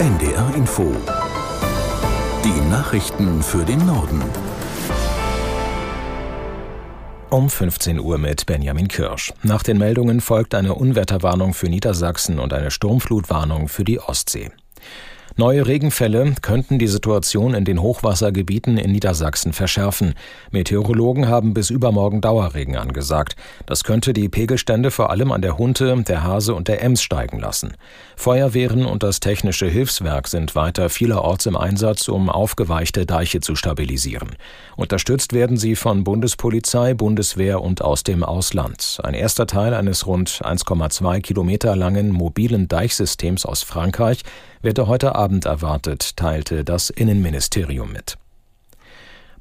NDR Info. Die Nachrichten für den Norden. Um 15 Uhr mit Benjamin Kirsch. Nach den Meldungen folgt eine Unwetterwarnung für Niedersachsen und eine Sturmflutwarnung für die Ostsee. Neue Regenfälle könnten die Situation in den Hochwassergebieten in Niedersachsen verschärfen. Meteorologen haben bis übermorgen Dauerregen angesagt. Das könnte die Pegelstände vor allem an der Hunte, der Hase und der Ems steigen lassen. Feuerwehren und das technische Hilfswerk sind weiter vielerorts im Einsatz, um aufgeweichte Deiche zu stabilisieren. Unterstützt werden sie von Bundespolizei, Bundeswehr und aus dem Ausland. Ein erster Teil eines rund 1,2 Kilometer langen mobilen Deichsystems aus Frankreich werde heute Abend erwartet, teilte das Innenministerium mit.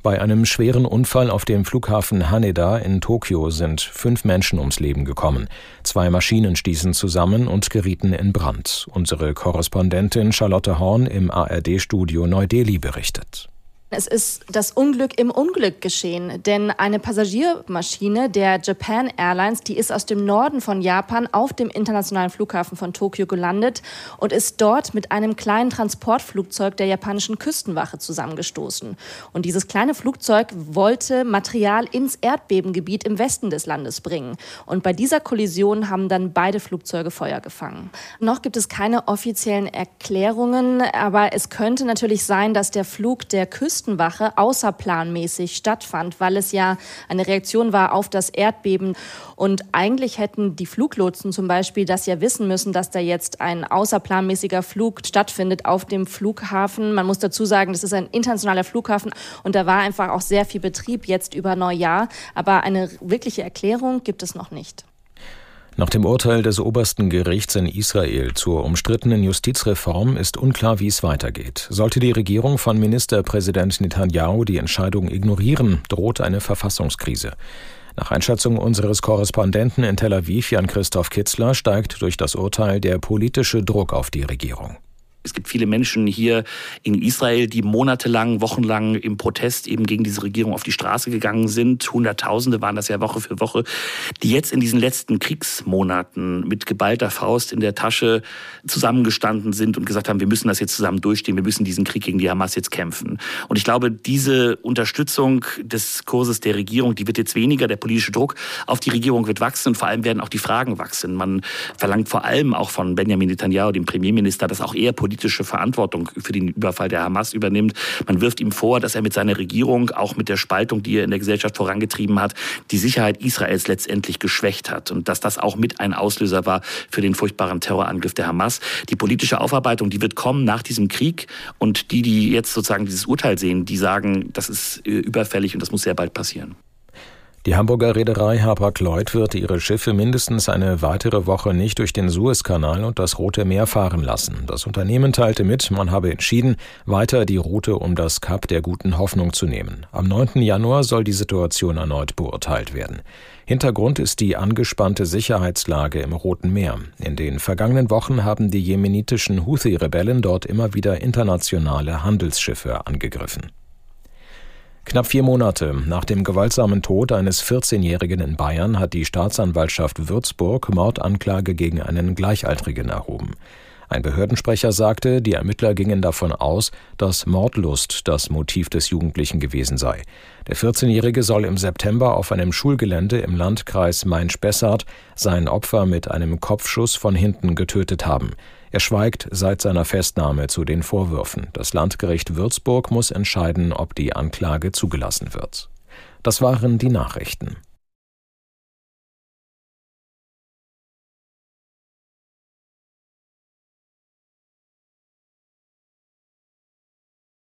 Bei einem schweren Unfall auf dem Flughafen Haneda in Tokio sind fünf Menschen ums Leben gekommen. Zwei Maschinen stießen zusammen und gerieten in Brand. Unsere Korrespondentin Charlotte Horn im ARD-Studio Neu-Delhi berichtet. Es ist das Unglück im Unglück geschehen, denn eine Passagiermaschine der Japan Airlines, die ist aus dem Norden von Japan auf dem internationalen Flughafen von Tokio gelandet und ist dort mit einem kleinen Transportflugzeug der japanischen Küstenwache zusammengestoßen. Und dieses kleine Flugzeug wollte Material ins Erdbebengebiet im Westen des Landes bringen. Und bei dieser Kollision haben dann beide Flugzeuge Feuer gefangen. Noch gibt es keine offiziellen Erklärungen, aber es könnte natürlich sein, dass der Flug der Küsten Küstenwache außerplanmäßig stattfand, weil es ja eine Reaktion war auf das Erdbeben. Und eigentlich hätten die Fluglotsen zum Beispiel das ja wissen müssen, dass da jetzt ein außerplanmäßiger Flug stattfindet auf dem Flughafen. Man muss dazu sagen, das ist ein internationaler Flughafen und da war einfach auch sehr viel Betrieb jetzt über Neujahr. Aber eine wirkliche Erklärung gibt es noch nicht. Nach dem Urteil des obersten Gerichts in Israel zur umstrittenen Justizreform ist unklar, wie es weitergeht. Sollte die Regierung von Ministerpräsident Netanyahu die Entscheidung ignorieren, droht eine Verfassungskrise. Nach Einschätzung unseres Korrespondenten in Tel Aviv, Jan-Christoph Kitzler, steigt durch das Urteil der politische Druck auf die Regierung. Es gibt viele Menschen hier in Israel, die monatelang, wochenlang im Protest eben gegen diese Regierung auf die Straße gegangen sind. Hunderttausende waren das ja Woche für Woche, die jetzt in diesen letzten Kriegsmonaten mit geballter Faust in der Tasche zusammengestanden sind und gesagt haben, wir müssen das jetzt zusammen durchstehen, wir müssen diesen Krieg gegen die Hamas jetzt kämpfen. Und ich glaube, diese Unterstützung des Kurses der Regierung, die wird jetzt weniger, der politische Druck auf die Regierung wird wachsen und vor allem werden auch die Fragen wachsen. Man verlangt vor allem auch von Benjamin Netanyahu, dem Premierminister, dass auch er politische Verantwortung für den Überfall der Hamas übernimmt. Man wirft ihm vor, dass er mit seiner Regierung, auch mit der Spaltung, die er in der Gesellschaft vorangetrieben hat, die Sicherheit Israels letztendlich geschwächt hat und dass das auch mit ein Auslöser war für den furchtbaren Terrorangriff der Hamas. Die politische Aufarbeitung, die wird kommen nach diesem Krieg und die, die jetzt sozusagen dieses Urteil sehen, die sagen, das ist äh, überfällig und das muss sehr bald passieren. Die Hamburger Reederei Hapag-Lloyd wird ihre Schiffe mindestens eine weitere Woche nicht durch den Suezkanal und das Rote Meer fahren lassen. Das Unternehmen teilte mit, man habe entschieden, weiter die Route um das Kap der Guten Hoffnung zu nehmen. Am 9. Januar soll die Situation erneut beurteilt werden. Hintergrund ist die angespannte Sicherheitslage im Roten Meer. In den vergangenen Wochen haben die jemenitischen Houthi-Rebellen dort immer wieder internationale Handelsschiffe angegriffen. Knapp vier Monate nach dem gewaltsamen Tod eines 14-Jährigen in Bayern hat die Staatsanwaltschaft Würzburg Mordanklage gegen einen Gleichaltrigen erhoben. Ein Behördensprecher sagte, die Ermittler gingen davon aus, dass Mordlust das Motiv des Jugendlichen gewesen sei. Der 14-Jährige soll im September auf einem Schulgelände im Landkreis Main-Spessart sein Opfer mit einem Kopfschuss von hinten getötet haben. Er schweigt seit seiner Festnahme zu den Vorwürfen. Das Landgericht Würzburg muss entscheiden, ob die Anklage zugelassen wird. Das waren die Nachrichten.